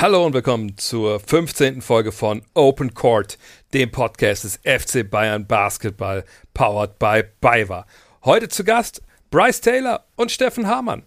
Hallo und willkommen zur 15. Folge von Open Court, dem Podcast des FC Bayern Basketball, powered by BayWa. Heute zu Gast Bryce Taylor und Steffen Hamann.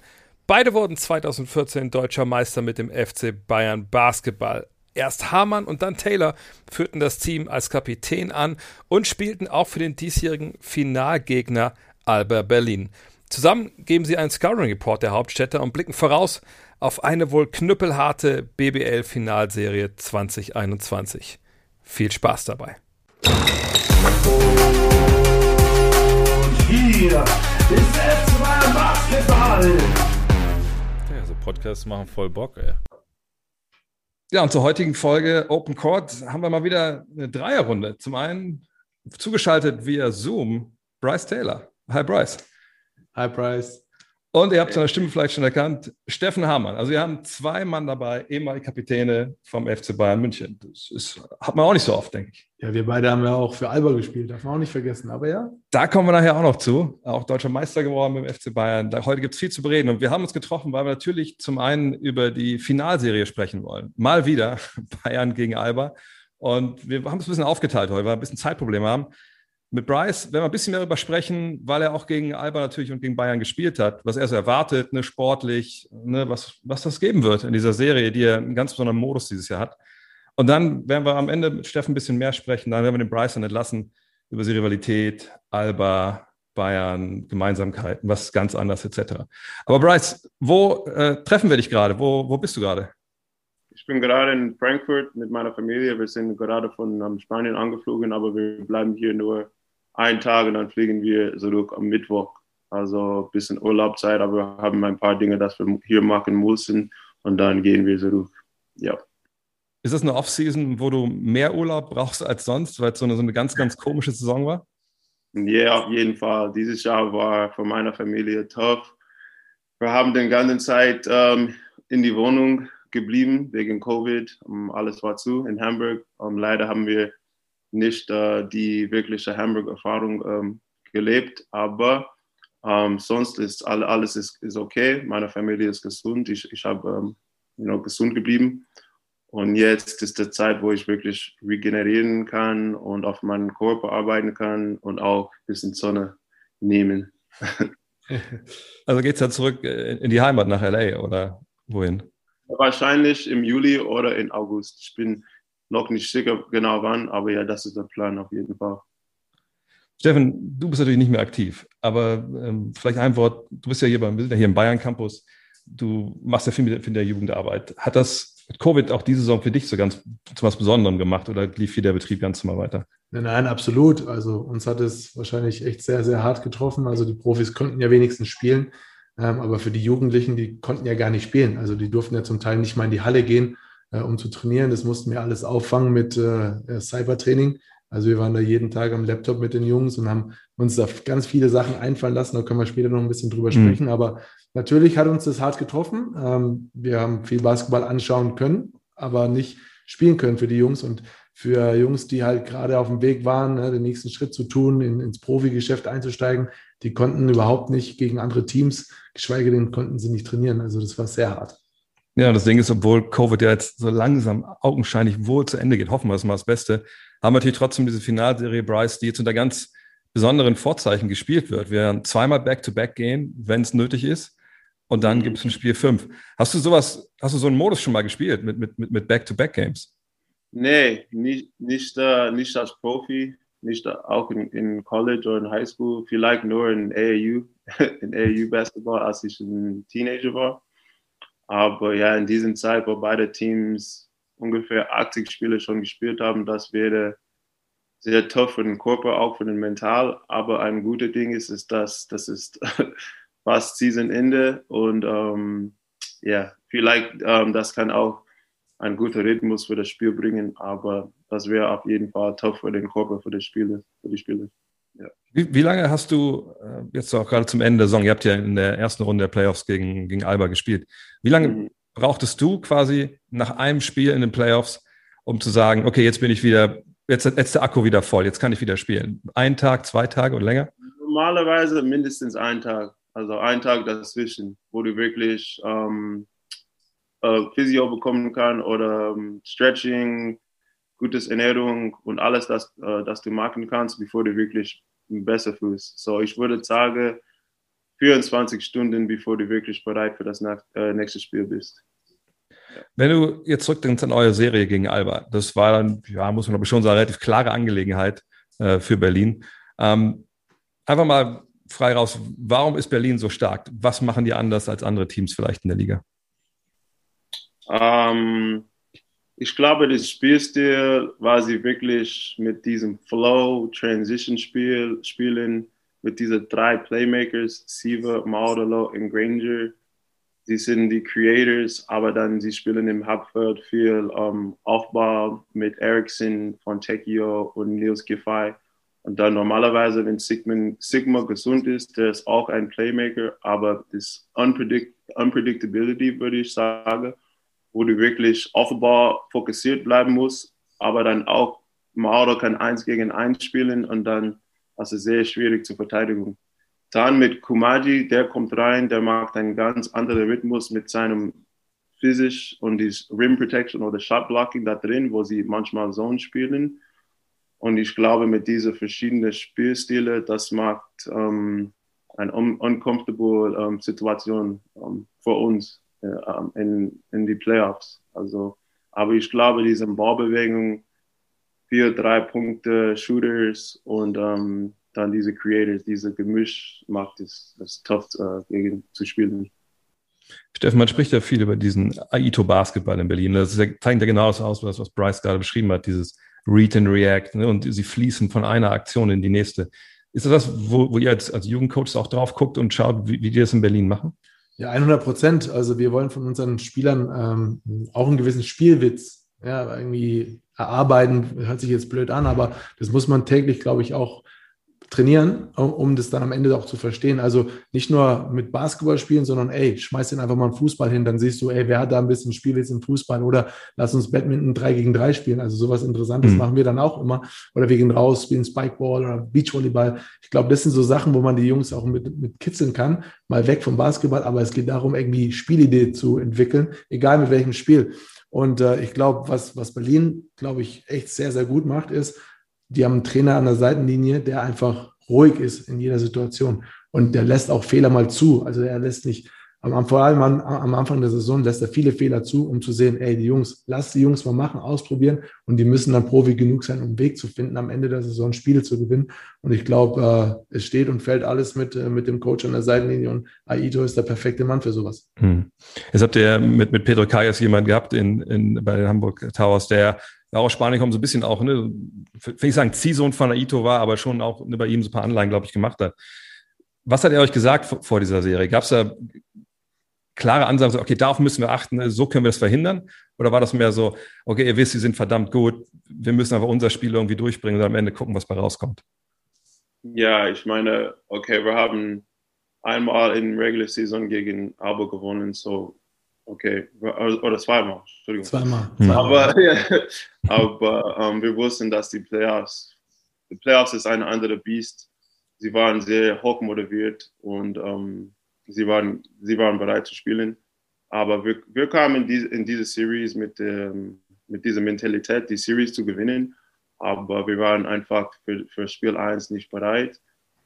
Beide wurden 2014 deutscher Meister mit dem FC Bayern Basketball. Erst Hamann und dann Taylor führten das Team als Kapitän an und spielten auch für den diesjährigen Finalgegner Alba Berlin. Zusammen geben sie einen Scouting Report der Hauptstädte und blicken voraus auf eine wohl knüppelharte BBL-Finalserie 2021. Viel Spaß dabei. Und hier ist es Basketball. Ja, so Podcasts machen voll Bock, ey. Ja, und zur heutigen Folge Open Court haben wir mal wieder eine Dreierrunde. Zum einen zugeschaltet via Zoom Bryce Taylor. Hi Bryce. Hi Bryce. Und ihr habt seine Stimme vielleicht schon erkannt, Steffen Hamann. Also wir haben zwei Mann dabei, ehemalige Kapitäne vom FC Bayern München. Das ist, hat man auch nicht so oft, denke ich. Ja, wir beide haben ja auch für Alba gespielt, darf man auch nicht vergessen, aber ja. Da kommen wir nachher auch noch zu. Auch deutscher Meister geworden beim FC Bayern. Da, heute gibt es viel zu bereden. Und wir haben uns getroffen, weil wir natürlich zum einen über die Finalserie sprechen wollen. Mal wieder Bayern gegen Alba. Und wir haben es ein bisschen aufgeteilt heute, weil wir ein bisschen Zeitprobleme haben. Mit Bryce werden wir ein bisschen mehr darüber sprechen, weil er auch gegen Alba natürlich und gegen Bayern gespielt hat, was er so erwartet, ne, sportlich, ne, was, was das geben wird in dieser Serie, die er einen ganz besonderen Modus dieses Jahr hat. Und dann werden wir am Ende mit Steffen ein bisschen mehr sprechen. Dann werden wir den Bryce dann entlassen über die Rivalität, Alba, Bayern, Gemeinsamkeiten, was ganz anders etc. Aber Bryce, wo äh, treffen wir dich gerade? Wo, wo bist du gerade? Ich bin gerade in Frankfurt mit meiner Familie. Wir sind gerade von um, Spanien angeflogen, aber wir bleiben hier nur einen Tag und dann fliegen wir zurück am Mittwoch. Also ein bisschen Urlaubzeit, aber wir haben ein paar Dinge, das wir hier machen müssen und dann gehen wir zurück. Ja. Ist das eine Off-Season, wo du mehr Urlaub brauchst als sonst, weil es so eine, so eine ganz, ganz komische Saison war? Ja, yeah, auf jeden Fall. Dieses Jahr war für meine Familie tough. Wir haben die ganze Zeit ähm, in die Wohnung geblieben wegen Covid. Um, alles war zu in Hamburg. Um, leider haben wir nicht äh, die wirkliche Hamburg-Erfahrung ähm, gelebt, aber ähm, sonst ist all, alles ist, ist okay. Meine Familie ist gesund. Ich, ich habe ähm, you know, gesund geblieben. Und jetzt ist die Zeit, wo ich wirklich regenerieren kann und auf meinen Körper arbeiten kann und auch ein bisschen Sonne nehmen. also geht es ja zurück in die Heimat nach LA oder wohin? Wahrscheinlich im Juli oder in August. Ich bin noch nicht sicher genau wann, aber ja, das ist der Plan auf jeden Fall. Steffen, du bist natürlich nicht mehr aktiv, aber ähm, vielleicht ein Wort, du bist ja hier, beim, wir sind ja hier im Bayern Campus, du machst ja viel mit, mit der Jugendarbeit. Hat das mit Covid auch diese Saison für dich so ganz zu was Besonderem gemacht oder lief hier der Betrieb ganz normal weiter? Nein, nein, absolut. Also uns hat es wahrscheinlich echt sehr, sehr hart getroffen. Also die Profis konnten ja wenigstens spielen, ähm, aber für die Jugendlichen, die konnten ja gar nicht spielen. Also die durften ja zum Teil nicht mal in die Halle gehen äh, um zu trainieren. Das mussten wir alles auffangen mit äh, Cybertraining. Also wir waren da jeden Tag am Laptop mit den Jungs und haben uns da ganz viele Sachen einfallen lassen. Da können wir später noch ein bisschen drüber mhm. sprechen. Aber natürlich hat uns das hart getroffen. Ähm, wir haben viel Basketball anschauen können, aber nicht spielen können für die Jungs und für Jungs, die halt gerade auf dem Weg waren, ne, den nächsten Schritt zu tun, in, ins Profigeschäft einzusteigen, die konnten überhaupt nicht gegen andere Teams, geschweige denn konnten sie nicht trainieren. Also das war sehr hart. Ja, das Ding ist, obwohl Covid ja jetzt so langsam augenscheinlich wohl zu Ende geht, hoffen wir es mal das Beste, haben wir natürlich trotzdem diese Finalserie Bryce, die jetzt unter ganz besonderen Vorzeichen gespielt wird. Wir werden zweimal Back-to-Back gehen, wenn es nötig ist. Und dann gibt es ein Spiel fünf. Hast du sowas, hast du so einen Modus schon mal gespielt mit, mit, mit Back-to-Back-Games? Nee, nicht, nicht, uh, nicht als Profi, nicht auch in, in College oder in High School, vielleicht nur in AAU, in AAU Basketball, als ich ein Teenager war. Aber ja, in dieser Zeit, wo beide Teams ungefähr 80 Spiele schon gespielt haben, das wäre sehr tough für den Körper, auch für den Mental. Aber ein gutes Ding ist, ist dass das ist fast Seasonende und ähm, ja, vielleicht ähm, das kann auch ein guter Rhythmus für das Spiel bringen, aber das wäre auf jeden Fall tough für den Körper, für die Spiele, für die Spiele. Wie, wie, lange hast du äh, jetzt auch gerade zum Ende der Saison, ihr habt ja in der ersten Runde der Playoffs gegen, gegen Alba gespielt, wie lange mhm. brauchtest du quasi nach einem Spiel in den Playoffs, um zu sagen, okay, jetzt bin ich wieder, jetzt, jetzt ist der Akku wieder voll, jetzt kann ich wieder spielen? Ein Tag, zwei Tage oder länger? Normalerweise mindestens ein Tag, also ein Tag dazwischen, wo du wirklich ähm, äh, Physio bekommen kann oder ähm, Stretching, gutes Ernährung und alles, das, äh, das du machen kannst, bevor du wirklich besser fühlst. So, ich würde sagen, 24 Stunden, bevor du wirklich bereit für das nach, äh, nächste Spiel bist. Wenn du jetzt zurückdenkst an eure Serie gegen Alba, das war dann, ja, muss man ich schon sagen, relativ klare Angelegenheit äh, für Berlin. Ähm, einfach mal frei raus, warum ist Berlin so stark? Was machen die anders als andere Teams vielleicht in der Liga? Ähm, ich glaube, das Spielstil war sie wirklich mit diesem Flow, Transition-Spiel spielen, mit diesen drei Playmakers, Siva, Maudolo und Granger. Sie sind die Creators, aber dann sie spielen im Halbfeld viel um, Aufbau mit Ericsson, Fontecchio und Nils Giffey. Und dann normalerweise, wenn Sigmund, Sigma gesund ist, der ist auch ein Playmaker, aber das Unpredict Unpredictability, würde ich sagen, wo du wirklich offenbar fokussiert bleiben musst, aber dann auch Mauro kann eins gegen eins spielen und dann also sehr schwierig zur Verteidigung. Dann mit Kumaji, der kommt rein, der macht einen ganz anderen Rhythmus mit seinem Physisch und die Rim Protection oder Shot Blocking da drin, wo sie manchmal Zone spielen. Und ich glaube, mit diesen verschiedenen Spielstilen, das macht ähm, eine un uncomfortable ähm, Situation ähm, für uns in, in die Playoffs. Also, aber ich glaube, diese Ballbewegung, vier, drei Punkte, Shooters und ähm, dann diese Creators, diese Gemisch macht es, es tough äh, gegen zu spielen. Steffen, man spricht ja viel über diesen Aito-Basketball in Berlin. Das zeigt ja genau das aus, was, was Bryce gerade beschrieben hat, dieses Read and React ne, und sie fließen von einer Aktion in die nächste. Ist das das, wo, wo ihr als, als Jugendcoach auch drauf guckt und schaut, wie, wie die das in Berlin machen? Ja, 100 Prozent. Also wir wollen von unseren Spielern ähm, auch einen gewissen Spielwitz ja, irgendwie erarbeiten. Hört sich jetzt blöd an, aber das muss man täglich, glaube ich, auch trainieren, um das dann am Ende auch zu verstehen. Also nicht nur mit Basketball spielen, sondern ey, schmeiß den einfach mal einen Fußball hin, dann siehst du, ey, wer hat da ein bisschen Spielwitz im Fußball oder lass uns Badminton 3 gegen 3 spielen. Also sowas Interessantes mhm. machen wir dann auch immer. Oder wir gehen raus, spielen Spikeball oder Beachvolleyball. Ich glaube, das sind so Sachen, wo man die Jungs auch mit, mit kitzeln kann, mal weg vom Basketball, aber es geht darum, irgendwie Spielidee zu entwickeln, egal mit welchem Spiel. Und äh, ich glaube, was, was Berlin, glaube ich, echt sehr, sehr gut macht, ist, die haben einen Trainer an der Seitenlinie, der einfach ruhig ist in jeder Situation. Und der lässt auch Fehler mal zu. Also er lässt nicht, vor allem am Anfang der Saison lässt er viele Fehler zu, um zu sehen, ey, die Jungs, lass die Jungs mal machen, ausprobieren und die müssen dann Profi genug sein, um einen Weg zu finden, am Ende der Saison Spiele zu gewinnen. Und ich glaube, äh, es steht und fällt alles mit, äh, mit dem Coach an der Seitenlinie und Aito ist der perfekte Mann für sowas. Hm. Jetzt habt ihr mit, mit Pedro Calles jemanden gehabt in, in, bei den Hamburg Towers, der ja, aus Spanien kommen so ein bisschen auch, ne, will ich sagen, Ziehsohn von Aito war, aber schon auch ne, bei ihm so ein paar Anleihen, glaube ich, gemacht hat. Was hat er euch gesagt vor dieser Serie? Gab es da klare Ansagen, okay, darauf müssen wir achten, ne, so können wir das verhindern? Oder war das mehr so, okay, ihr wisst, sie sind verdammt gut, wir müssen aber unser Spiel irgendwie durchbringen und am Ende gucken, was bei rauskommt? Ja, ich meine, okay, wir haben einmal in Regular Season gegen Abo gewonnen, so Okay, oder zweimal, Entschuldigung. Zweimal. Aber, ja, aber ähm, wir wussten, dass die Playoffs, die Playoffs ist eine andere Beast. Sie waren sehr hoch motiviert und ähm, sie, waren, sie waren bereit zu spielen. Aber wir, wir kamen in diese, in diese Series mit, ähm, mit dieser Mentalität, die Series zu gewinnen. Aber wir waren einfach für, für Spiel 1 nicht bereit.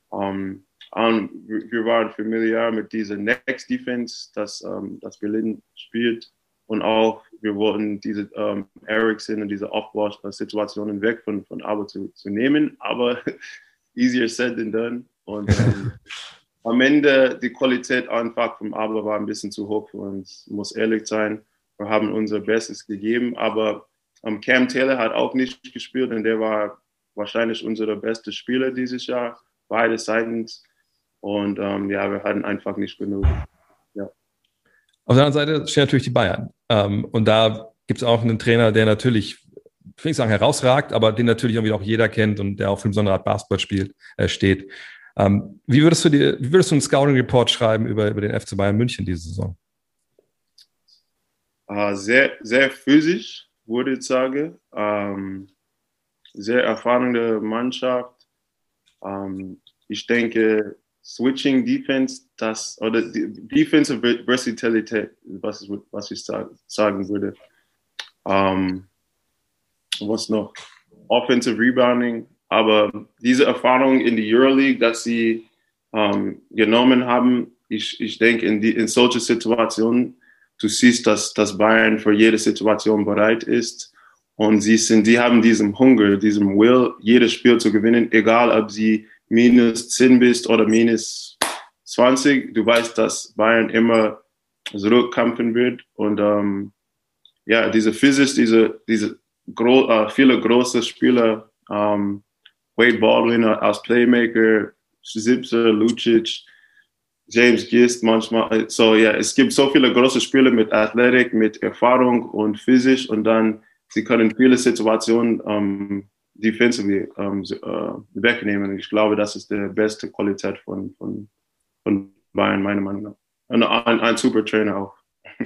Um, und wir waren familiar mit dieser Next Defense, das, um, das Berlin spielt. Und auch, wir wollten diese um, Ericsson und diese Aufbau-Situationen weg von, von Abo zu, zu nehmen. Aber easier said than done. Und um, am Ende, die Qualität einfach vom Abo war ein bisschen zu hoch für uns, muss ehrlich sein. Wir haben unser Bestes gegeben, aber um, Cam Taylor hat auch nicht gespielt und der war wahrscheinlich unser bester Spieler dieses Jahr beide Seiten. Und ähm, ja, wir hatten einfach nicht genug. Ja. Auf der anderen Seite stehen natürlich die Bayern. Ähm, und da gibt es auch einen Trainer, der natürlich, ich will nicht sagen herausragt, aber den natürlich irgendwie auch jeder kennt und der auch für eine besondere Art Basketball spielt, äh, steht. Ähm, wie würdest du dir, wie würdest du einen Scouting-Report schreiben über, über den FC Bayern München diese Saison? Uh, sehr, sehr physisch, würde ich sagen. Ähm, sehr erfahrene Mannschaft ähm, ich denke, Switching Defense, das oder Defensive Versatilität, was, was ich sagen würde. Um, was noch? Offensive Rebounding, aber diese Erfahrung in die Euroleague, dass sie um, genommen haben, ich, ich denke, in, in solche Situationen, du siehst, dass, dass Bayern für jede Situation bereit ist. Und sie sind, die haben diesen Hunger, diesen Will, jedes Spiel zu gewinnen, egal ob sie minus 10 bist oder minus 20. Du weißt, dass Bayern immer zurückkämpfen wird. Und ähm, ja, diese Physis, diese, diese gro äh, viele große Spieler, ähm, Wade Baldwin als Playmaker, Zipser, Lucic, James Gist manchmal. So ja, es gibt so viele große Spieler mit Athletik, mit Erfahrung und physisch und dann sie können viele Situationen ähm, defensively ähm, äh, wegnehmen. Ich glaube, das ist die beste Qualität von, von, von Bayern, meiner Meinung nach. Und ein, ein super Trainer auch.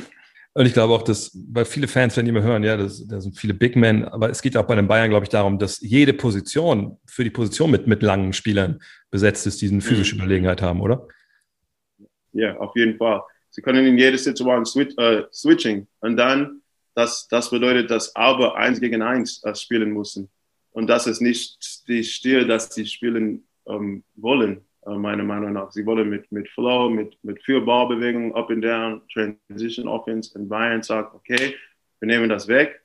Und ich glaube auch, dass bei viele Fans werden immer hören, ja, das, das sind viele Big Men, aber es geht auch bei den Bayern, glaube ich, darum, dass jede Position für die Position mit, mit langen Spielern besetzt ist, die eine physische mhm. Überlegenheit haben, oder? Ja, auf jeden Fall. Sie können in jeder Situation switch, äh, switching und dann, das, das bedeutet, dass aber eins gegen eins äh, spielen müssen. Und das ist nicht die Stil, dass sie spielen ähm, wollen, äh, meiner Meinung nach. Sie wollen mit, mit Flow, mit, mit viel Ballbewegung, up and down, Transition Offense. Und Bayern sagt, okay, wir nehmen das weg.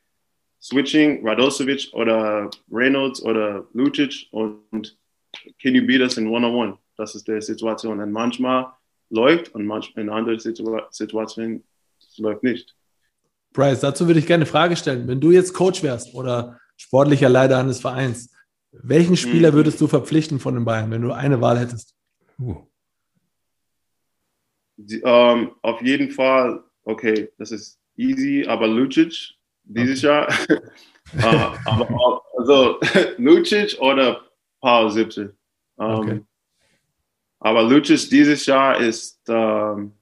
Switching, Radosevic oder Reynolds oder Lucic und can you beat us in one-on-one? -on -one? Das ist die Situation. Und manchmal läuft und manchmal in anderen Situationen läuft nicht. Bryce, dazu würde ich gerne eine Frage stellen. Wenn du jetzt Coach wärst oder sportlicher Leiter eines Vereins, welchen Spieler mhm. würdest du verpflichten von den Bayern, wenn du eine Wahl hättest? Uh. Die, ähm, auf jeden Fall, okay, das ist easy, aber Lucic dieses okay. Jahr. uh, aber, also Lucic oder Paul Zipse. Um, okay. Aber Lucic dieses Jahr ist um,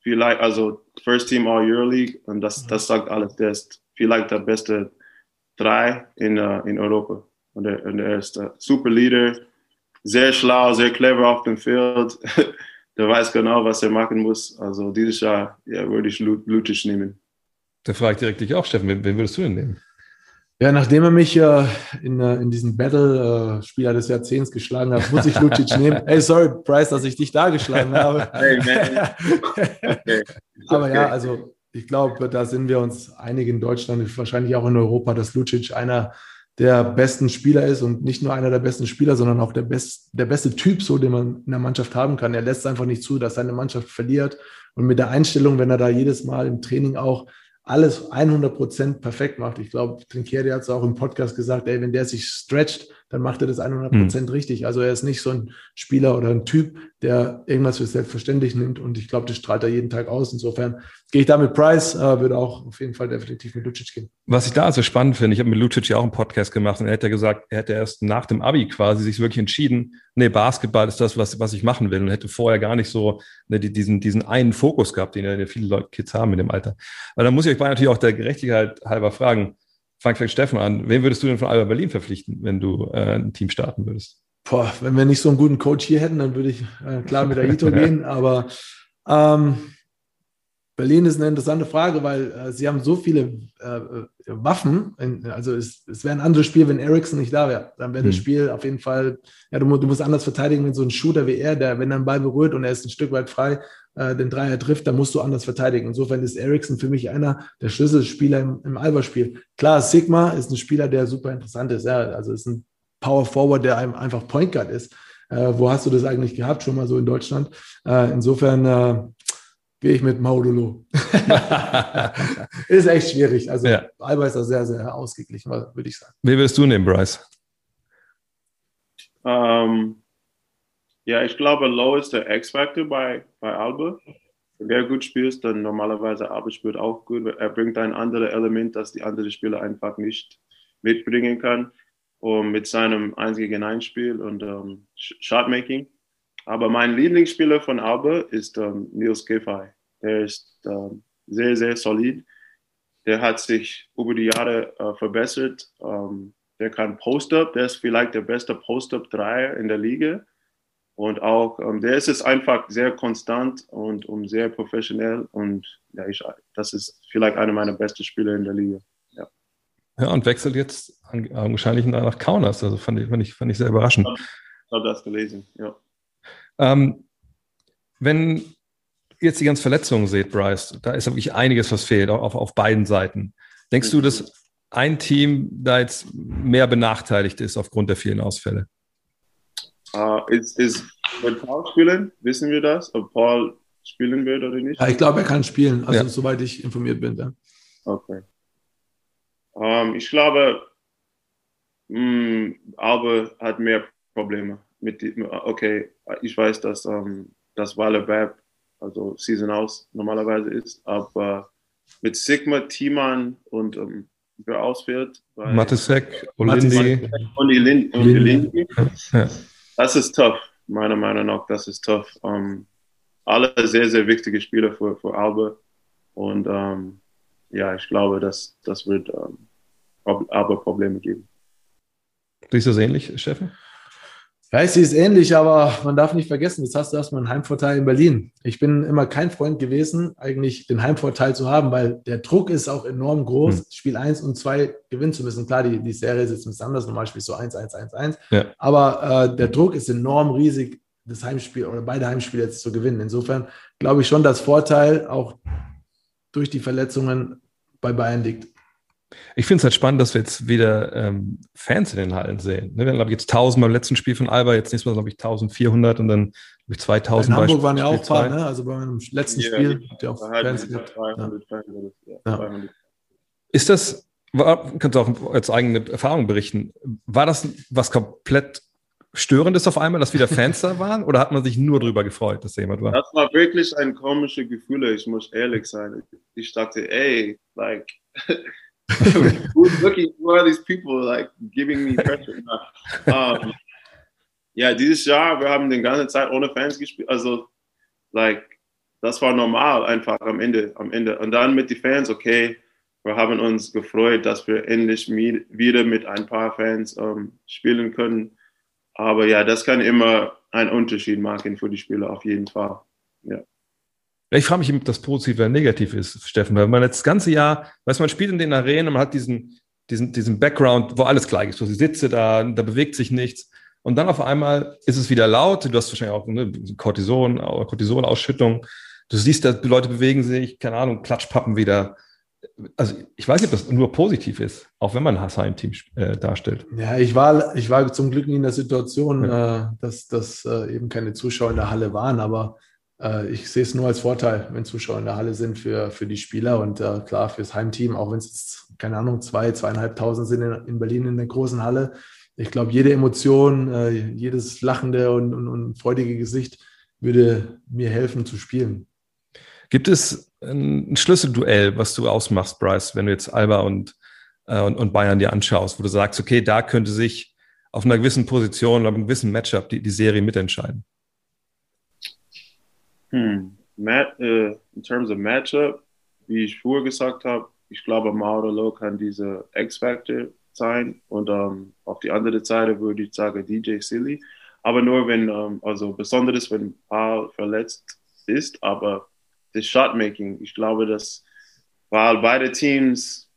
vielleicht, also First Team All Euro League und das, das sagt alles. Der ist vielleicht der beste drei in, uh, in Europa. Und er, und er ist ein super Leader, sehr schlau, sehr clever auf dem Feld. der weiß genau, was er machen muss. Also dieses Jahr ja, würde ich Lucic nehmen. Da frage ich direkt dich auch, Steffen, wen, wen würdest du denn nehmen? Ja, nachdem er mich äh, in, äh, in diesem Battle äh, Spieler des Jahrzehnts geschlagen hat, muss ich Lucic nehmen. Hey, sorry, Bryce, dass ich dich da geschlagen habe. Hey, man. Okay. Aber ja, also ich glaube, da sind wir uns einig in Deutschland, wahrscheinlich auch in Europa, dass Lucic einer der besten Spieler ist und nicht nur einer der besten Spieler, sondern auch der, best, der beste Typ, so den man in der Mannschaft haben kann. Er lässt einfach nicht zu, dass seine Mannschaft verliert. Und mit der Einstellung, wenn er da jedes Mal im Training auch alles 100 Prozent perfekt macht. Ich glaube, Trinkieri hat es auch im Podcast gesagt, ey, wenn der sich stretcht, dann macht er das 100 Prozent mhm. richtig. Also er ist nicht so ein Spieler oder ein Typ, der irgendwas für selbstverständlich nimmt und ich glaube, das strahlt er jeden Tag aus. Insofern gehe ich da mit Price, äh, würde auch auf jeden Fall definitiv mit Lucic gehen. Was ich da also spannend finde, ich habe mit Lucic ja auch einen Podcast gemacht und er hat ja gesagt, er hätte erst nach dem Abi quasi sich wirklich entschieden, nee, Basketball ist das, was, was ich machen will und hätte vorher gar nicht so ne, diesen, diesen einen Fokus gehabt, den ja viele Leute, Kids haben in dem Alter. Aber da muss ich euch natürlich auch der Gerechtigkeit halber fragen, fang vielleicht Steffen an. Wen würdest du denn von Alba Berlin verpflichten, wenn du äh, ein Team starten würdest? Boah, wenn wir nicht so einen guten Coach hier hätten, dann würde ich äh, klar mit Aito gehen. Aber ähm, Berlin ist eine interessante Frage, weil äh, sie haben so viele äh, Waffen. In, also es, es wäre ein anderes Spiel, wenn Ericsson nicht da wäre. Dann wäre das hm. Spiel auf jeden Fall, ja, du, du, musst anders verteidigen, wenn so ein Shooter wie er, der, wenn er einen Ball berührt und er ist ein Stück weit frei, äh, den Dreier trifft, dann musst du anders verteidigen. Insofern ist Ericsson für mich einer der Schlüsselspieler im, im Alba-Spiel. Klar, Sigma ist ein Spieler, der super interessant ist. Ja, also ist ein Power Forward, der einem einfach Point Guard ist. Äh, wo hast du das eigentlich gehabt, schon mal so in Deutschland? Äh, insofern äh, gehe ich mit Maudolo. ist echt schwierig. Also ja. Alba ist da sehr, sehr ausgeglichen, würde ich sagen. Wie würdest du nehmen, Bryce? Um, ähm, ja, ich glaube, Low ist der X-Factor bei, bei Alba. Wenn er gut spielt, dann normalerweise Alba spielt auch gut. Er bringt ein anderes Element, das die anderen Spieler einfach nicht mitbringen kann. Und mit seinem 1 gegen 1 Spiel und um, Shotmaking. Aber mein Lieblingsspieler von Alba ist um, Niels Giffey. Er ist um, sehr, sehr solid. Der hat sich über die Jahre uh, verbessert. der kann Post-Up. Der ist vielleicht der beste Post-Up-Dreier in der Liga. Und auch, ähm, der ist es einfach sehr konstant und um, sehr professionell. Und ja, ich, das ist vielleicht einer meiner besten Spieler in der Liga. Ja, ja und wechselt jetzt wahrscheinlich nach Kaunas. Also fand ich, fand ich, fand ich sehr überraschend. Ich habe das gelesen, ja. Ähm, wenn jetzt die ganzen Verletzungen seht, Bryce, da ist wirklich einiges, was fehlt, auf, auf beiden Seiten. Denkst du, dass ein Team da jetzt mehr benachteiligt ist aufgrund der vielen Ausfälle? Uh, ist, ist, wird Paul spielen? Wissen wir das? Ob Paul spielen wird oder nicht? Ja, ich glaube, er kann spielen, also ja. soweit ich informiert bin. Ja. Okay. Um, ähm, ich glaube, mh, mm, Albe hat mehr Probleme mit die, okay, ich weiß, dass um, ähm, das Waller Bab also Season aus normalerweise ist, aber mit Sigma, Timan und um, wer ausfällt. Matesek, Olindi. Und Olindi. Ja. Das ist tough, meiner Meinung nach. Das ist tough. Um, alle sehr, sehr wichtige Spieler für, für Alba. Und um, ja, ich glaube, dass das wird um, Alba Probleme geben. Siehst du das ähnlich, Steffen? Ja, ich sehe es ähnlich, aber man darf nicht vergessen, jetzt hast du erstmal einen Heimvorteil in Berlin. Ich bin immer kein Freund gewesen, eigentlich den Heimvorteil zu haben, weil der Druck ist auch enorm groß, hm. Spiel 1 und 2 gewinnen zu müssen. Klar, die, die Serie ist jetzt ein bisschen anders, normal spielst du 1, 1, 1, 1. Ja. Aber äh, der Druck ist enorm riesig, das Heimspiel oder beide Heimspiele jetzt zu gewinnen. Insofern glaube ich schon, dass Vorteil auch durch die Verletzungen bei Bayern liegt. Ich finde es halt spannend, dass wir jetzt wieder ähm, Fans in den Hallen sehen. Ne? Wir haben, glaube ich, jetzt 1000 beim letzten Spiel von Alba, jetzt nächstes Mal, glaube ich, 1400 und dann, glaube ich, 2000 In Hamburg waren ja auch ein paar, ne? also bei meinem letzten yeah, Spiel habt ihr auch Fans gehabt. Ja. Ist das, war, kannst du auch als eigene Erfahrung berichten, war das was komplett Störendes auf einmal, dass wieder Fans da waren? Oder hat man sich nur darüber gefreut, dass da jemand war? Das war wirklich ein komisches Gefühl, ich muss ehrlich sein. Ich dachte, ey, like, who's looking who are these people like giving me pressure? Um, ja dieses Jahr wir haben den ganze Zeit ohne Fans gespielt. Also like das war normal einfach am Ende am Ende. Und dann mit den Fans okay wir haben uns gefreut dass wir endlich wieder mit ein paar Fans um, spielen können. Aber ja das kann immer einen Unterschied machen für die Spieler auf jeden Fall. Ja ich frage mich, ob das positiv oder negativ ist, Steffen, weil man das ganze Jahr, weißt du, man spielt in den Arenen und man hat diesen, diesen, diesen Background, wo alles gleich ist. So, sie sitze da, da bewegt sich nichts. Und dann auf einmal ist es wieder laut. Du hast wahrscheinlich auch ne, Cortison, Cortisonausschüttung. Du siehst, dass die Leute bewegen sich, keine Ahnung, Klatschpappen wieder. Also ich weiß nicht, ob das nur positiv ist, auch wenn man ein Hassheim-Team äh, darstellt. Ja, ich war, ich war zum Glück nie in der Situation, ja. äh, dass, dass äh, eben keine Zuschauer in der Halle waren, aber ich sehe es nur als Vorteil, wenn Zuschauer in der Halle sind für, für die Spieler und äh, klar fürs Heimteam, auch wenn es, keine Ahnung, zwei, zweieinhalbtausend sind in, in Berlin in der großen Halle. Ich glaube, jede Emotion, äh, jedes lachende und, und, und freudige Gesicht würde mir helfen zu spielen. Gibt es ein Schlüsselduell, was du ausmachst, Bryce, wenn du jetzt Alba und, äh, und, und, Bayern dir anschaust, wo du sagst, okay, da könnte sich auf einer gewissen Position oder einem gewissen Matchup die, die Serie mitentscheiden? Hm. Matt, äh, in terms of Matchup, wie ich vorher gesagt habe, ich glaube, Mauro kann diese X-Factor sein. Und ähm, auf die andere Seite würde ich sagen DJ Silly. Aber nur wenn, ähm, also besonders wenn Paul verletzt ist, aber das Shotmaking, ich glaube, dass, weil beide Teams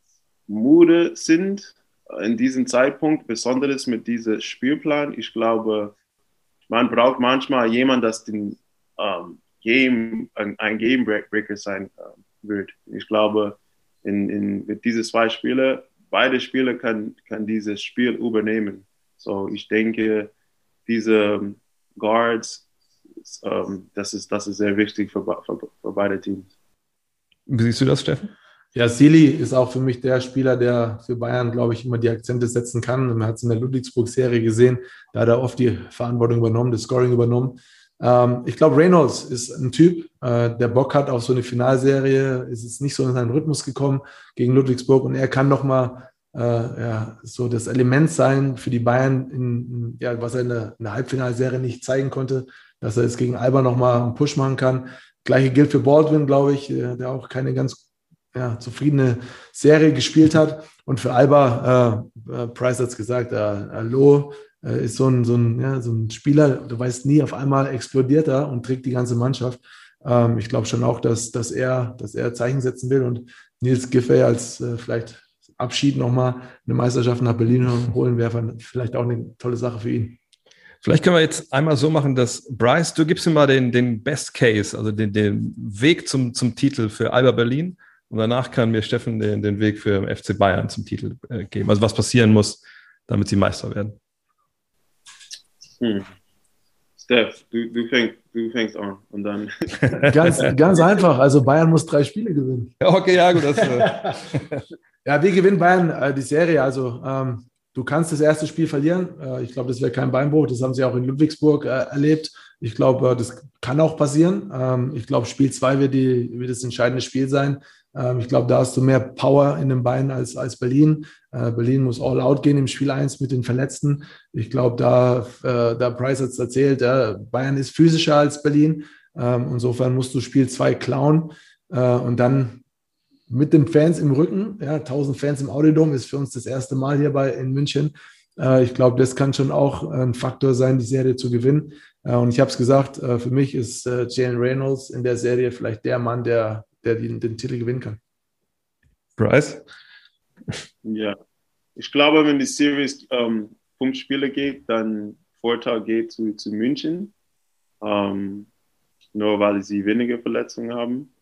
müde sind in diesem Zeitpunkt, besonders mit diesem Spielplan, ich glaube, man braucht manchmal jemanden, das den ähm, Game, ein, ein Gamebreaker sein äh, wird. Ich glaube, in, in, mit diesen zwei Spielen, beide Spieler kann, kann dieses Spiel übernehmen. So, ich denke, diese Guards, ähm, das, ist, das ist sehr wichtig für, für, für beide Teams. Wie siehst du das, Steffen? Ja, Sili ist auch für mich der Spieler, der für Bayern, glaube ich, immer die Akzente setzen kann. Man hat es in der Ludwigsburg-Serie gesehen, da hat er oft die Verantwortung übernommen, das Scoring übernommen. Ähm, ich glaube, Reynolds ist ein Typ, äh, der Bock hat auf so eine Finalserie, ist jetzt nicht so in seinen Rhythmus gekommen gegen Ludwigsburg und er kann nochmal äh, ja, so das Element sein für die Bayern, in, ja, was er in der, in der, Halbfinalserie nicht zeigen konnte, dass er jetzt gegen Alba nochmal einen Push machen kann. Gleiche gilt für Baldwin, glaube ich, äh, der auch keine ganz ja, zufriedene Serie gespielt hat. Und für Alba, äh, äh Price hat es gesagt, äh, Loh äh, ist so ein, so, ein, ja, so ein Spieler, du weißt nie, auf einmal explodiert er und trägt die ganze Mannschaft. Ähm, ich glaube schon auch, dass, dass, er, dass er Zeichen setzen will und Nils Giffey als äh, vielleicht Abschied nochmal eine Meisterschaft nach Berlin holen wäre vielleicht auch eine tolle Sache für ihn. Vielleicht können wir jetzt einmal so machen, dass Bryce, du gibst ihm mal den, den Best Case, also den, den Weg zum, zum Titel für Alba Berlin. Und danach kann mir Steffen den, den Weg für FC Bayern zum Titel äh, geben. Also was passieren muss, damit sie Meister werden. Hm. Steph, du, du, fängst, du fängst an und dann. ganz, ganz einfach. Also Bayern muss drei Spiele gewinnen. Okay, ja, gut. Das, äh ja, wir gewinnen Bayern äh, die Serie. Also ähm, Du kannst das erste Spiel verlieren. Äh, ich glaube, das wäre kein Beinbruch. Das haben sie auch in Ludwigsburg äh, erlebt. Ich glaube, äh, das kann auch passieren. Ähm, ich glaube, Spiel 2 wird, wird das entscheidende Spiel sein. Ähm, ich glaube, da hast du mehr Power in den Beinen als, als Berlin. Berlin muss all out gehen im Spiel 1 mit den Verletzten. Ich glaube, da, da Price hat es erzählt, Bayern ist physischer als Berlin. Ähm, insofern musst du Spiel 2 klauen. Und dann mit den Fans im Rücken. Ja, 1000 Fans im Audiodom ist für uns das erste Mal hier bei, in München. Äh, ich glaube, das kann schon auch ein Faktor sein, die Serie zu gewinnen. Äh, und ich habe es gesagt, äh, für mich ist äh, Jalen Reynolds in der Serie vielleicht der Mann, der, der den, den Titel gewinnen kann. Bryce? Ja, ich glaube, wenn die Series ähm, fünf Spiele geht, dann Vorteil geht zu, zu München. Ähm, nur weil sie weniger Verletzungen haben.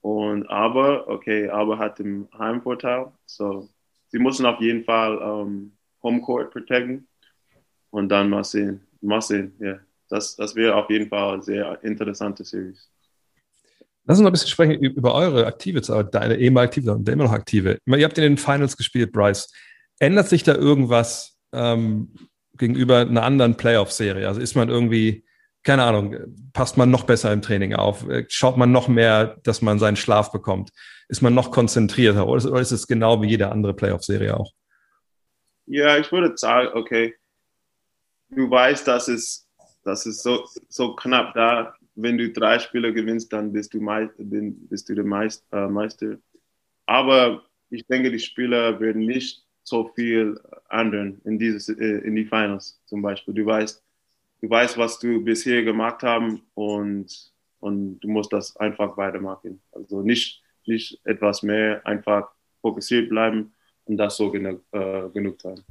Und aber, okay, aber hat den Heimvorteil. So, sie müssen auf jeden Fall ähm, Homecourt protecten. Und dann mal sehen. Mal sehen, ja. Das, das wäre auf jeden Fall eine sehr interessante Series. Lass uns noch ein bisschen sprechen über eure aktive Zeit, deine ehemalige aktive und immer noch aktive. Ihr habt in den Finals gespielt, Bryce. Ändert sich da irgendwas ähm, gegenüber einer anderen Playoff-Serie? Also ist man irgendwie keine Ahnung, passt man noch besser im Training auf? Schaut man noch mehr, dass man seinen Schlaf bekommt? Ist man noch konzentrierter oder ist es genau wie jede andere Playoff-Serie auch? Ja, ich würde sagen, okay, du weißt, dass es, dass es so, so knapp da, wenn du drei Spiele gewinnst, dann bist du, Meister, bist du der Meister, äh, Meister. Aber ich denke, die Spieler werden nicht so viel ändern in, dieses, äh, in die Finals zum Beispiel. Du weißt, du weißt, was du bisher gemacht haben und, und du musst das einfach weitermachen. Also nicht, nicht etwas mehr, einfach fokussiert bleiben und das so genug, äh, genug sein.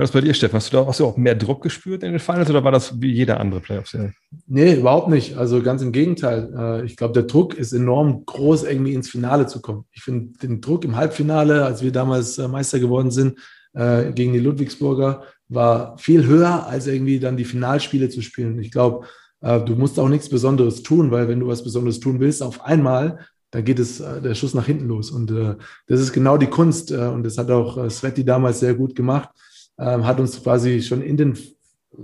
War das bei dir, Steffen? Hast du da hast du auch mehr Druck gespürt in den Finals oder war das wie jede andere Playoff-Serie? Nee, überhaupt nicht. Also ganz im Gegenteil. Äh, ich glaube, der Druck ist enorm groß, irgendwie ins Finale zu kommen. Ich finde den Druck im Halbfinale, als wir damals äh, Meister geworden sind, äh, gegen die Ludwigsburger, war viel höher, als irgendwie dann die Finalspiele zu spielen. Ich glaube, du musst auch nichts Besonderes tun, weil wenn du was Besonderes tun willst, auf einmal, dann geht es der Schuss nach hinten los. Und äh, das ist genau die Kunst. Und das hat auch Sveti damals sehr gut gemacht. Ähm, hat uns quasi schon in den,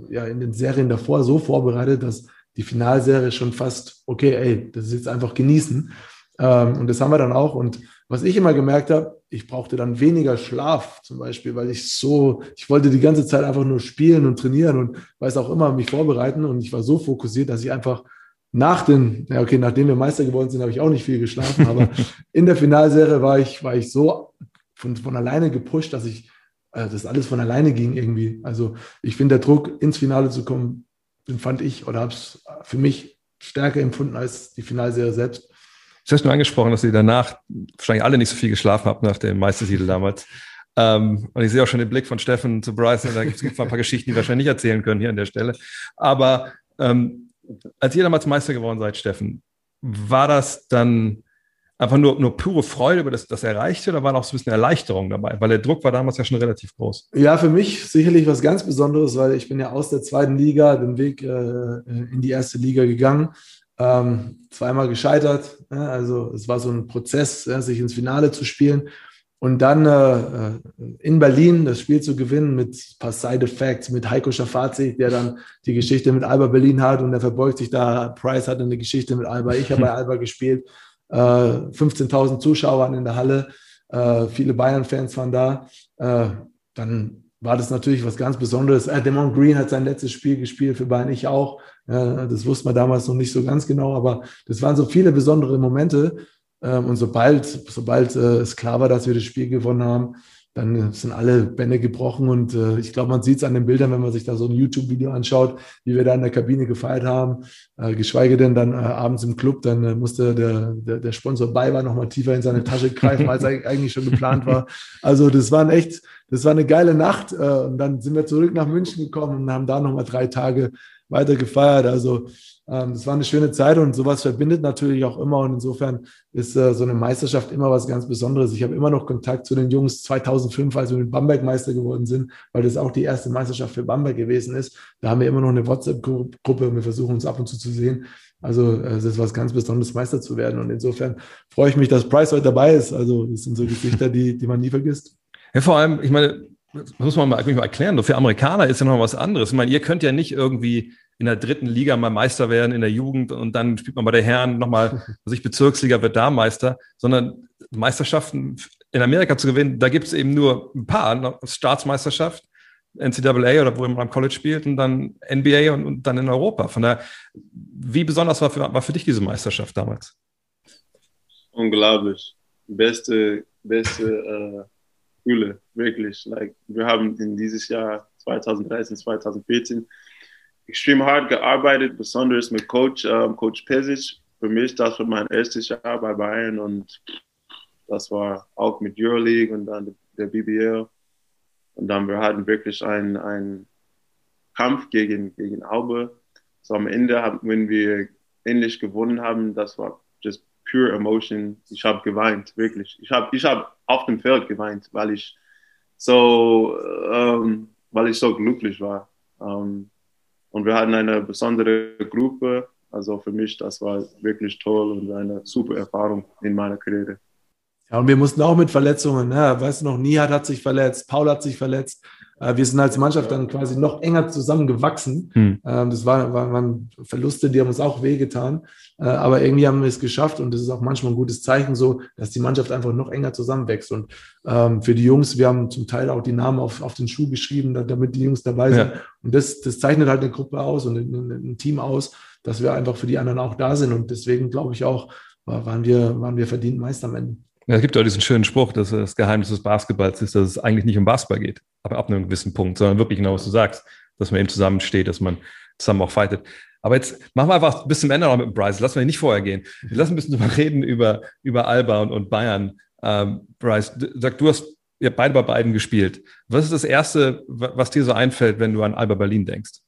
ja, in den Serien davor so vorbereitet, dass die Finalserie schon fast, okay, ey, das ist jetzt einfach genießen. Ähm, und das haben wir dann auch. Und was ich immer gemerkt habe, ich brauchte dann weniger Schlaf zum Beispiel, weil ich so, ich wollte die ganze Zeit einfach nur spielen und trainieren und weiß auch immer mich vorbereiten und ich war so fokussiert, dass ich einfach nach den, ja okay, nachdem wir Meister geworden sind, habe ich auch nicht viel geschlafen, aber in der Finalserie war ich, war ich so von, von alleine gepusht, dass ich, äh, das alles von alleine ging irgendwie. Also ich finde, der Druck ins Finale zu kommen, den fand ich oder habe es für mich stärker empfunden als die Finalserie selbst. Du hast nur angesprochen, dass ihr danach wahrscheinlich alle nicht so viel geschlafen habt nach dem Meistertitel damals. Ähm, und ich sehe auch schon den Blick von Steffen zu Bryson. Da gibt es ein paar Geschichten, die wir wahrscheinlich nicht erzählen können hier an der Stelle. Aber ähm, als ihr damals Meister geworden seid, Steffen, war das dann einfach nur, nur pure Freude über das, das Erreichte oder war auch so ein bisschen Erleichterung dabei? Weil der Druck war damals ja schon relativ groß. Ja, für mich sicherlich was ganz Besonderes, weil ich bin ja aus der zweiten Liga den Weg äh, in die erste Liga gegangen ähm, zweimal gescheitert. Ja, also es war so ein Prozess, ja, sich ins Finale zu spielen. Und dann äh, äh in Berlin das Spiel zu gewinnen mit ein paar Side-Effects, mit Heiko Schafazi, der dann die Geschichte mit Alba Berlin hat und der verbeugt sich da. Price hatte eine Geschichte mit Alba, ich habe bei Alba gespielt. Äh, 15.000 Zuschauer in der Halle, äh, viele Bayern-Fans waren da. Äh, dann war das natürlich was ganz Besonderes. Äh, Demon Green hat sein letztes Spiel gespielt, für Bayern ich auch. Das wusste man damals noch nicht so ganz genau, aber das waren so viele besondere Momente. Ähm, und sobald, sobald äh, es klar war, dass wir das Spiel gewonnen haben, dann sind alle Bände gebrochen und äh, ich glaube, man sieht es an den Bildern, wenn man sich da so ein YouTube-Video anschaut, wie wir da in der Kabine gefeiert haben, äh, geschweige denn dann äh, abends im Club, dann äh, musste der, der, der Sponsor Bayer nochmal tiefer in seine Tasche greifen, als eigentlich schon geplant war. Also das waren echt, das war eine geile Nacht äh, und dann sind wir zurück nach München gekommen und haben da nochmal drei Tage weiter gefeiert. Also das war eine schöne Zeit und sowas verbindet natürlich auch immer. Und insofern ist äh, so eine Meisterschaft immer was ganz Besonderes. Ich habe immer noch Kontakt zu den Jungs 2005, als wir mit Bamberg Meister geworden sind, weil das auch die erste Meisterschaft für Bamberg gewesen ist. Da haben wir immer noch eine WhatsApp-Gruppe und wir versuchen uns ab und zu zu sehen. Also äh, es ist was ganz Besonderes, Meister zu werden. Und insofern freue ich mich, dass Price heute dabei ist. Also das sind so Gesichter, die, die man nie vergisst. Ja, vor allem, ich meine, das muss man mal, mal erklären. Für Amerikaner ist ja noch was anderes. Ich meine, ihr könnt ja nicht irgendwie in der dritten Liga mal Meister werden in der Jugend und dann spielt man bei der Herren nochmal, also ich Bezirksliga wird da Meister, sondern Meisterschaften in Amerika zu gewinnen, da gibt es eben nur ein paar, ne? Staatsmeisterschaft, NCAA oder wo man am College spielt und dann NBA und, und, dann in Europa. Von daher, wie besonders war für, war für dich diese Meisterschaft damals? Unglaublich. Beste, beste äh, Schule, wirklich. Like, wir haben in dieses Jahr 2013, 2014 extrem hart gearbeitet, besonders mit Coach, ähm, Coach Pesic. Für mich, das war mein erstes Jahr bei Bayern und das war auch mit Euroleague und dann der BBL. Und dann wir hatten wirklich einen, einen Kampf gegen, gegen Aube. So am Ende, wenn wir endlich gewonnen haben, das war just pure emotion. Ich habe geweint, wirklich. Ich habe ich hab auf dem Feld geweint, weil ich so, ähm, weil ich so glücklich war. Ähm, und wir hatten eine besondere Gruppe. Also für mich, das war wirklich toll und eine super Erfahrung in meiner Karriere. Ja, und wir mussten auch mit Verletzungen, ne? weißt du noch, Nihat hat sich verletzt, Paul hat sich verletzt. Äh, wir sind als Mannschaft dann quasi noch enger zusammengewachsen. Hm. Ähm, das war, war, waren Verluste, die haben uns auch wehgetan. Äh, aber irgendwie haben wir es geschafft und das ist auch manchmal ein gutes Zeichen so, dass die Mannschaft einfach noch enger zusammenwächst. Und ähm, für die Jungs, wir haben zum Teil auch die Namen auf, auf den Schuh geschrieben, damit die Jungs dabei sind. Ja. Und das, das zeichnet halt eine Gruppe aus und ein, ein Team aus, dass wir einfach für die anderen auch da sind. Und deswegen glaube ich auch, waren wir, waren wir verdient Meister am Ende. Ja, es gibt ja diesen schönen Spruch, dass das Geheimnis des Basketballs ist, dass es eigentlich nicht um Basketball geht, aber ab einem gewissen Punkt, sondern wirklich genau, was du sagst, dass man eben zusammensteht, dass man zusammen auch fightet. Aber jetzt machen wir einfach bis zum Ende noch mit Bryce. Lassen wir nicht vorher gehen. Wir lassen ein bisschen drüber reden über, über Alba und, und Bayern. Ähm, Bryce, sag, du hast ihr beide bei beiden gespielt. Was ist das Erste, was dir so einfällt, wenn du an Alba Berlin denkst?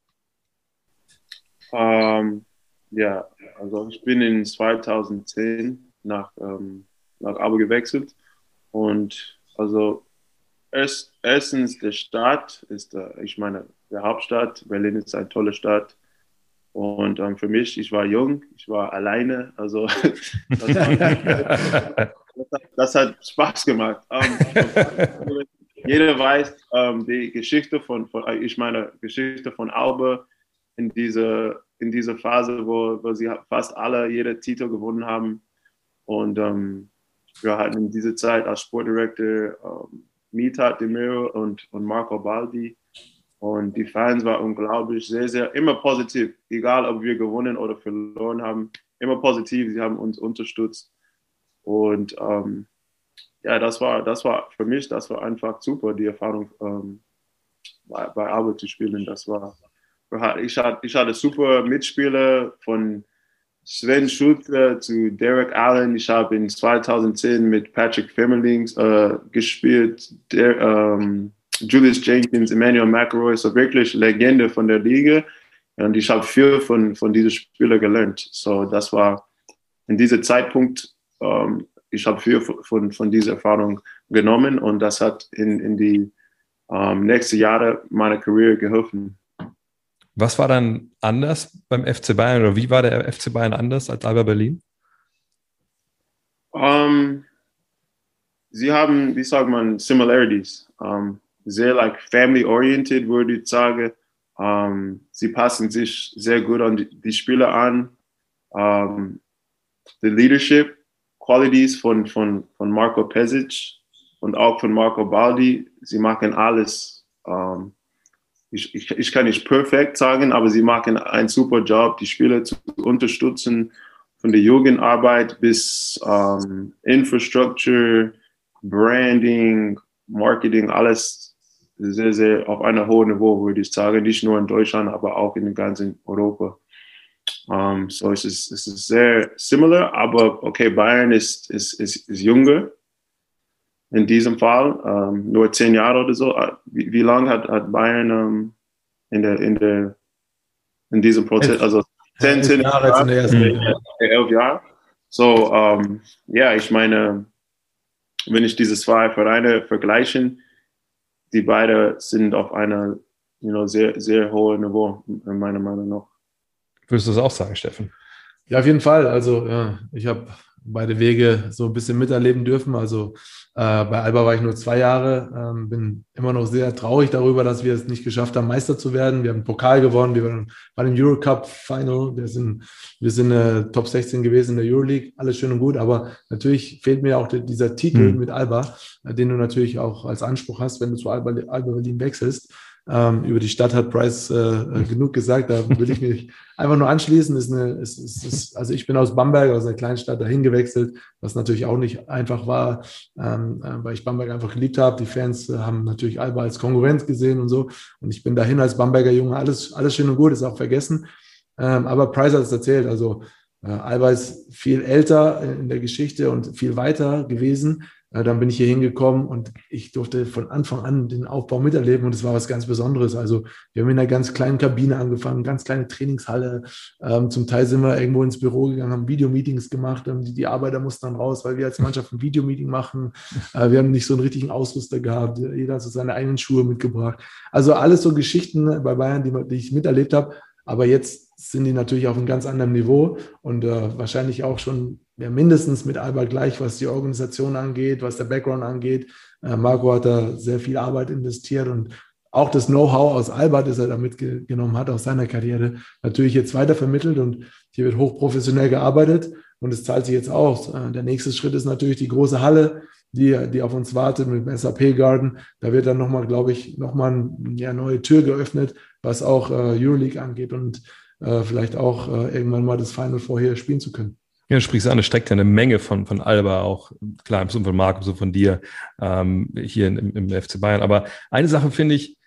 Um, ähm, ja, also ich bin in 2010 nach ähm, nach Abo gewechselt. Und also erst, erstens der Stadt ist, ich meine, der Hauptstadt. Berlin ist eine tolle Stadt. Und ähm, für mich, ich war jung, ich war alleine. Also das, war, das hat Spaß gemacht. Ähm, jeder weiß ähm, die Geschichte von, von, äh, ich meine, Geschichte von Albe in dieser in diese Phase, wo, wo sie fast alle jede Titel gewonnen haben. Und ähm, wir hatten in dieser Zeit als Sportdirektor ähm, Mitat Demiro und, und Marco Baldi. Und die Fans waren unglaublich, sehr, sehr, immer positiv. Egal, ob wir gewonnen oder verloren haben, immer positiv. Sie haben uns unterstützt. Und ähm, ja, das war, das war für mich, das war einfach super, die Erfahrung ähm, bei, bei Arbeit zu spielen. Das war, ich hatte, ich hatte super Mitspieler von Sven Schulze zu Derek Allen. Ich habe in 2010 mit Patrick Femerlings äh, gespielt. Der, ähm, Julius Jenkins, Emmanuel McElroy, so wirklich Legende von der Liga. Und ich habe viel von, von diesen Spielern gelernt. So, das war in diesem Zeitpunkt, ähm, ich habe viel von, von dieser Erfahrung genommen und das hat in, in die ähm, nächsten Jahre meiner Karriere geholfen. Was war dann anders beim FC Bayern oder wie war der FC Bayern anders als Alba Berlin? Um, ähm, sie haben, wie sagt man, Similarities. Um, ähm, sehr like family-oriented, würde ich sagen. Um, ähm, sie passen sich sehr gut an die, die Spieler an. Um, the Leadership Qualities von, von, von Marco Pesic und auch von Marco Baldi, sie machen alles um, ich, ich, ich kann nicht perfekt sagen, aber sie machen einen super Job, die Spieler zu unterstützen, von der Jugendarbeit bis ähm, Infrastructure, Branding, Marketing, alles sehr, sehr auf einem hohen Niveau, würde ich sagen. Nicht nur in Deutschland, aber auch in ganzen Europa. Um, so es ist, es ist sehr similar, aber okay, Bayern ist, ist, ist, ist jünger in diesem Fall, um, nur zehn Jahre oder so. Uh, wie, wie lange hat, hat Bayern um, in, der, in, der, in diesem Prozess, also zehn, zehn Jahre, Jahre in der ersten, elf Jahre. So, um, ja, ich meine, wenn ich diese zwei Vereine vergleichen, die beide sind auf einer you know, sehr, sehr hohen Niveau, meiner Meinung nach. Würdest du das auch sagen, Steffen? Ja, auf jeden Fall. Also, ja, ich habe beide Wege so ein bisschen miterleben dürfen. Also äh, bei Alba war ich nur zwei Jahre, ähm, bin immer noch sehr traurig darüber, dass wir es nicht geschafft haben, Meister zu werden. Wir haben einen Pokal gewonnen, wir waren bei dem Eurocup Final, wir sind, wir sind äh, Top 16 gewesen in der Euroleague, alles schön und gut, aber natürlich fehlt mir auch der, dieser Titel mhm. mit Alba, äh, den du natürlich auch als Anspruch hast, wenn du zu Alba, Alba Berlin wechselst. Ähm, über die Stadt hat Price äh, äh, genug gesagt. Da will ich mich einfach nur anschließen. Ist eine, ist, ist, ist, also ich bin aus Bamberg, aus einer Kleinstadt, dahin gewechselt, was natürlich auch nicht einfach war, ähm, äh, weil ich Bamberg einfach geliebt habe. Die Fans äh, haben natürlich Alba als Konkurrenz gesehen und so. Und ich bin dahin als Bamberger Junge. Alles, alles schön und gut, ist auch vergessen. Ähm, aber Price hat es erzählt. Also äh, Alba ist viel älter in der Geschichte und viel weiter gewesen. Äh, dann bin ich hier hingekommen und ich durfte von Anfang an den Aufbau miterleben und es war was ganz Besonderes. Also wir haben in einer ganz kleinen Kabine angefangen, ganz kleine Trainingshalle. Ähm, zum Teil sind wir irgendwo ins Büro gegangen, haben Videomeetings gemacht. Ähm, die, die, Arbeiter mussten dann raus, weil wir als Mannschaft ein Videomeeting machen. Äh, wir haben nicht so einen richtigen Ausrüster gehabt. Jeder hat so seine eigenen Schuhe mitgebracht. Also alles so Geschichten bei Bayern, die, die ich miterlebt habe. Aber jetzt sind die natürlich auf einem ganz anderen Niveau und äh, wahrscheinlich auch schon ja, mindestens mit Alba gleich, was die Organisation angeht, was der Background angeht. Äh, Marco hat da sehr viel Arbeit investiert und auch das Know-how aus Alba, das er da mitgenommen hat aus seiner Karriere, natürlich jetzt weiter vermittelt und hier wird hochprofessionell gearbeitet und es zahlt sich jetzt aus. Äh, der nächste Schritt ist natürlich die große Halle, die, die auf uns wartet mit dem SAP Garden. Da wird dann nochmal, glaube ich, nochmal eine ja, neue Tür geöffnet, was auch äh, Euroleague angeht und äh, vielleicht auch äh, irgendwann mal das Final vorher spielen zu können. Ja, du sprichst an, es steckt ja eine Menge von, von Alba, auch klar im Sinne von Marco, so von dir ähm, hier im, im FC Bayern. Aber eine Sache finde ich,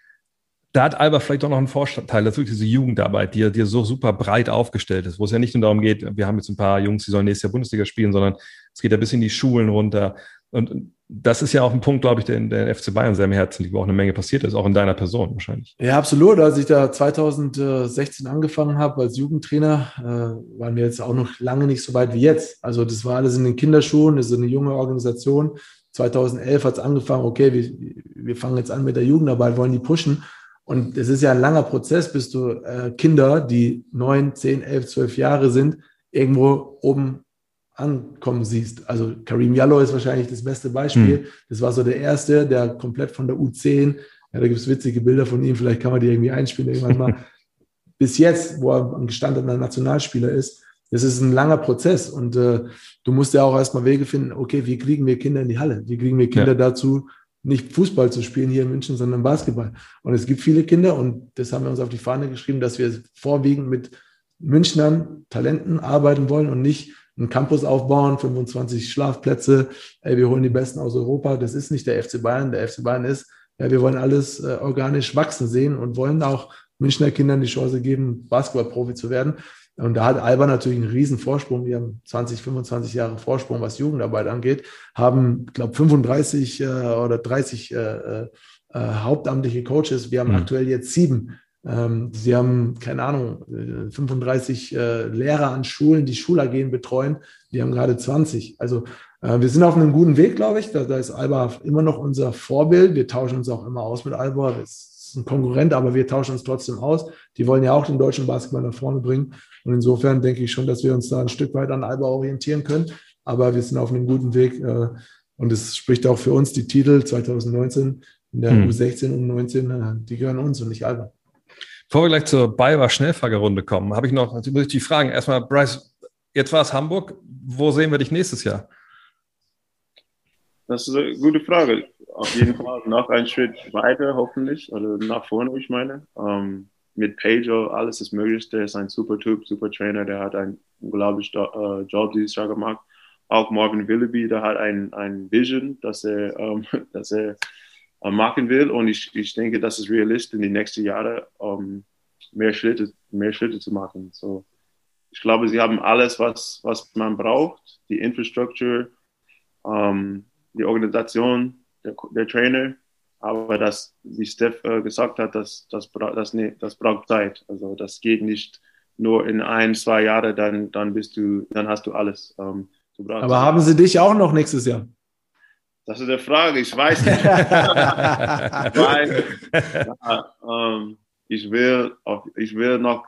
da hat Alba vielleicht auch noch einen Vorteil, das ist wirklich diese Jugendarbeit, die, die so super breit aufgestellt ist, wo es ja nicht nur darum geht, wir haben jetzt ein paar Jungs, die sollen nächstes Jahr Bundesliga spielen, sondern es geht ja bis in die Schulen runter. Und das ist ja auch ein Punkt, glaube ich, der in der FC Bayern sehr im Herzen liegt, wo auch eine Menge passiert ist, auch in deiner Person wahrscheinlich. Ja, absolut. Als ich da 2016 angefangen habe als Jugendtrainer, äh, waren wir jetzt auch noch lange nicht so weit wie jetzt. Also das war alles in den Kinderschuhen, das ist eine junge Organisation. 2011 hat es angefangen, okay, wir, wir fangen jetzt an mit der Jugendarbeit, wollen die pushen. Und es ist ja ein langer Prozess, bis du äh, Kinder, die neun, zehn, elf, zwölf Jahre sind, irgendwo oben ankommen siehst. Also Karim Jallo ist wahrscheinlich das beste Beispiel. Mhm. Das war so der erste, der komplett von der U10, ja, da gibt es witzige Bilder von ihm, vielleicht kann man die irgendwie einspielen irgendwann mal. Bis jetzt, wo er ein gestandener Nationalspieler ist, das ist ein langer Prozess und äh, du musst ja auch erstmal Wege finden, okay, wie kriegen wir Kinder in die Halle? Wie kriegen wir Kinder ja. dazu, nicht Fußball zu spielen hier in München, sondern Basketball? Und es gibt viele Kinder und das haben wir uns auf die Fahne geschrieben, dass wir vorwiegend mit Münchnern, Talenten arbeiten wollen und nicht einen Campus aufbauen, 25 Schlafplätze, ey, wir holen die Besten aus Europa. Das ist nicht der FC Bayern. Der FC Bayern ist, ja, wir wollen alles äh, organisch wachsen sehen und wollen auch Münchner Kindern die Chance geben, Basketballprofi zu werden. Und da hat Alba natürlich einen riesen Vorsprung. Wir haben 20, 25 Jahre Vorsprung, was Jugendarbeit angeht, haben, glaube 35 äh, oder 30 äh, äh, äh, hauptamtliche Coaches. Wir haben mhm. aktuell jetzt sieben sie haben, keine Ahnung, 35 äh, Lehrer an Schulen, die Schulagen betreuen. Die haben gerade 20. Also äh, wir sind auf einem guten Weg, glaube ich. Da, da, ist Alba immer noch unser Vorbild. Wir tauschen uns auch immer aus mit Alba. Das ist ein Konkurrent, aber wir tauschen uns trotzdem aus. Die wollen ja auch den deutschen Basketball nach vorne bringen. Und insofern denke ich schon, dass wir uns da ein Stück weit an Alba orientieren können. Aber wir sind auf einem guten Weg. Äh, und es spricht auch für uns die Titel 2019 in der hm. U16 und U19, die gehören uns und nicht Alba. Bevor wir gleich zur Bayer Schnellfragerunde kommen, habe ich noch, also muss ich die Fragen. Erstmal, Bryce, jetzt war es Hamburg. Wo sehen wir dich nächstes Jahr? Das ist eine gute Frage. Auf jeden Fall noch einen Schritt weiter, hoffentlich, oder nach vorne, ich meine. Ähm, mit Pedro, alles ist möglich. Der ist ein super Typ, super Trainer, der hat einen unglaublichen äh, Job dieses Jahr gemacht. Auch Marvin Willoughby, der hat ein, ein Vision, dass er, ähm, dass er machen will. Und ich, ich denke, das ist realistisch in den nächsten Jahren um, mehr Schritte, mehr Schritte zu machen. So, ich glaube, sie haben alles, was, was man braucht, die Infrastruktur, um, die Organisation, der, der Trainer. Aber das, wie Steph äh, gesagt hat, das, das, das, nee, das braucht Zeit. Also das geht nicht nur in ein, zwei Jahre, dann, dann bist du, dann hast du alles. Ähm, Aber haben sie dich auch noch nächstes Jahr? Das ist eine Frage, ich weiß nicht. Weil, ja, ähm, ich, will, ich will noch,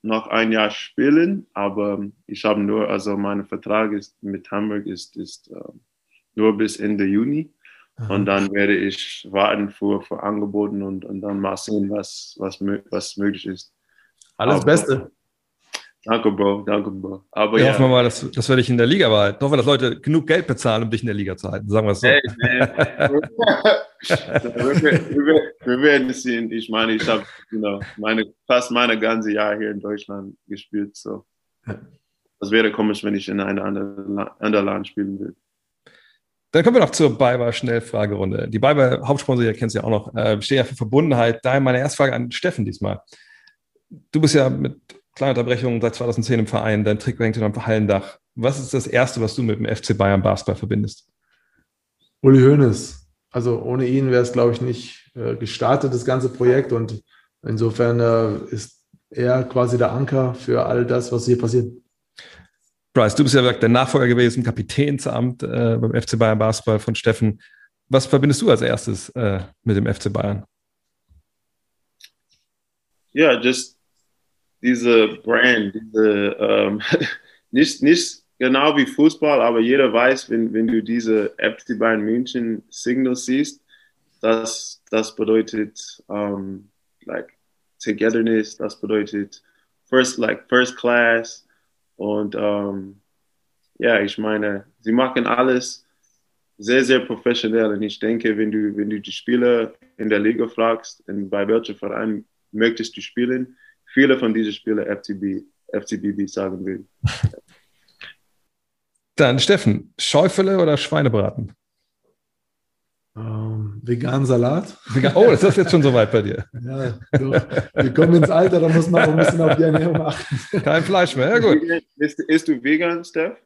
noch ein Jahr spielen, aber ich habe nur, also mein Vertrag ist mit Hamburg ist, ist äh, nur bis Ende Juni. Und dann werde ich warten für, für Angeboten und, und dann mal sehen, was, was, was möglich ist. Alles Aber, Beste. Danke, Bro. Danke, Bro. Aber ja, ja. hoffen wir mal, dass, dass wir dich in der Liga behalten. Hoffen wir, dass Leute genug Geld bezahlen, um dich in der Liga zu halten. Sagen wir es so. Hey, wir, wir, werden sehen. Ich meine, ich habe you know, meine, fast meine ganze Jahr hier in Deutschland gespielt. So. Das wäre komisch, wenn ich in einem anderen andere Land spielen würde. Dann kommen wir noch zur Biber Schnellfragerunde. Die Biber Hauptsponsor, ihr kennt sie ja auch noch, äh, steht ja für Verbundenheit. Daher meine erste Frage an Steffen diesmal. Du bist ja mit kleine Unterbrechung seit 2010 im Verein, dein Trick hängt am Hallendach. Was ist das Erste, was du mit dem FC Bayern Basketball verbindest? Uli Hoeneß. Also ohne ihn wäre es, glaube ich, nicht äh, gestartet, das ganze Projekt. Und insofern äh, ist er quasi der Anker für all das, was hier passiert. Bryce, du bist ja der Nachfolger gewesen, Kapitänsamt äh, beim FC Bayern Basketball von Steffen. Was verbindest du als erstes äh, mit dem FC Bayern? Ja, just diese Brand, diese, ähm, nicht, nicht genau wie Fußball, aber jeder weiß, wenn, wenn du diese FC Bayern München Signal siehst, das, das bedeutet um, ähm, like Togetherness, das bedeutet first like first class und um, ähm, ja, ich meine, sie machen alles sehr, sehr professionell und ich denke, wenn du, wenn du die Spieler in der Liga fragst, bei welchem Verein möchtest du spielen, viele von diesen Spielern FCB, FCBB sagen will. Dann Steffen, Schäufele oder Schweinebraten? Ähm, veganen Salat. Oh, das ist jetzt schon soweit bei dir. Ja, doch. wir kommen ins Alter, da muss man auch ein bisschen auf die Ernährung achten. Kein Fleisch mehr, ja gut. Ist, ist du vegan, Steph?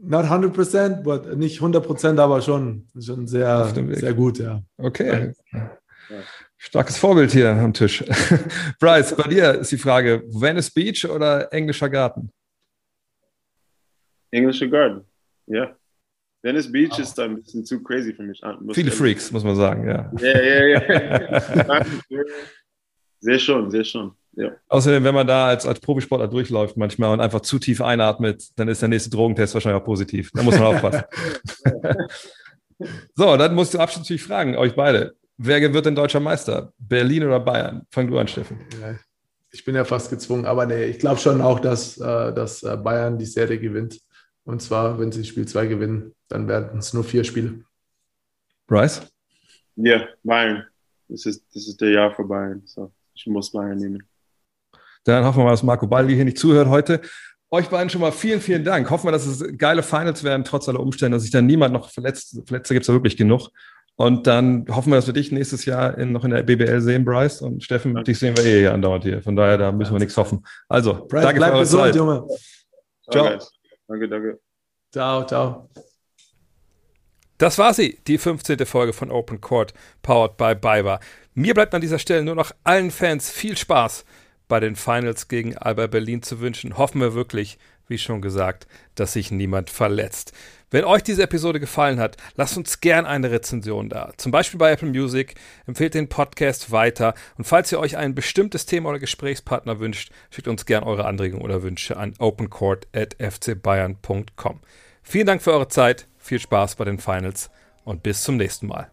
Not 100%, but nicht 100%, aber schon, schon sehr, sehr gut, ja. Okay. Ja. Starkes Vorbild hier am Tisch. Bryce, bei dir ist die Frage: Venice Beach oder englischer Garten? Englischer Garten, ja. Venice Beach oh. ist ein bisschen zu crazy für mich. Viele Freaks, muss man sagen, ja. Ja, ja, ja. sehr schon, sehr schon. Ja. Außerdem, wenn man da als, als Profisportler durchläuft manchmal und einfach zu tief einatmet, dann ist der nächste Drogentest wahrscheinlich auch positiv. Da muss man aufpassen. so, dann musst du abschließend fragen, euch beide. Wer wird denn deutscher Meister? Berlin oder Bayern? Fang du an, Steffen. Ich bin ja fast gezwungen, aber nee, ich glaube schon auch, dass, äh, dass äh, Bayern die Serie gewinnt. Und zwar, wenn sie Spiel 2 gewinnen, dann werden es nur vier Spiele. Bryce? Ja, Bayern. Das ist, das ist der Jahr für Bayern. So, ich muss Bayern nehmen. Dann hoffen wir mal, dass Marco Baldi hier nicht zuhört heute. Euch beiden schon mal vielen, vielen Dank. Hoffen wir, dass es geile Finals werden, trotz aller Umstände, dass sich dann niemand noch verletzt. Verletzte gibt es ja wirklich genug. Und dann hoffen wir, dass wir dich nächstes Jahr in, noch in der BBL sehen, Bryce. Und Steffen, dich sehen wir eh hier andauernd hier. Von daher, da müssen wir nichts hoffen. Also, Bryce, danke bleib für eure gesund, Zeit. Junge. Ciao. Okay. Danke, danke. Ciao, ciao. Das war sie, die 15. Folge von Open Court, powered by Biber. Mir bleibt an dieser Stelle nur noch allen Fans viel Spaß bei den Finals gegen Alba Berlin zu wünschen. Hoffen wir wirklich, wie schon gesagt, dass sich niemand verletzt. Wenn euch diese Episode gefallen hat, lasst uns gern eine Rezension da. Zum Beispiel bei Apple Music. Empfehlt den Podcast weiter. Und falls ihr euch ein bestimmtes Thema oder Gesprächspartner wünscht, schickt uns gern eure Anregungen oder Wünsche an opencourt.fcbayern.com. Vielen Dank für eure Zeit. Viel Spaß bei den Finals und bis zum nächsten Mal.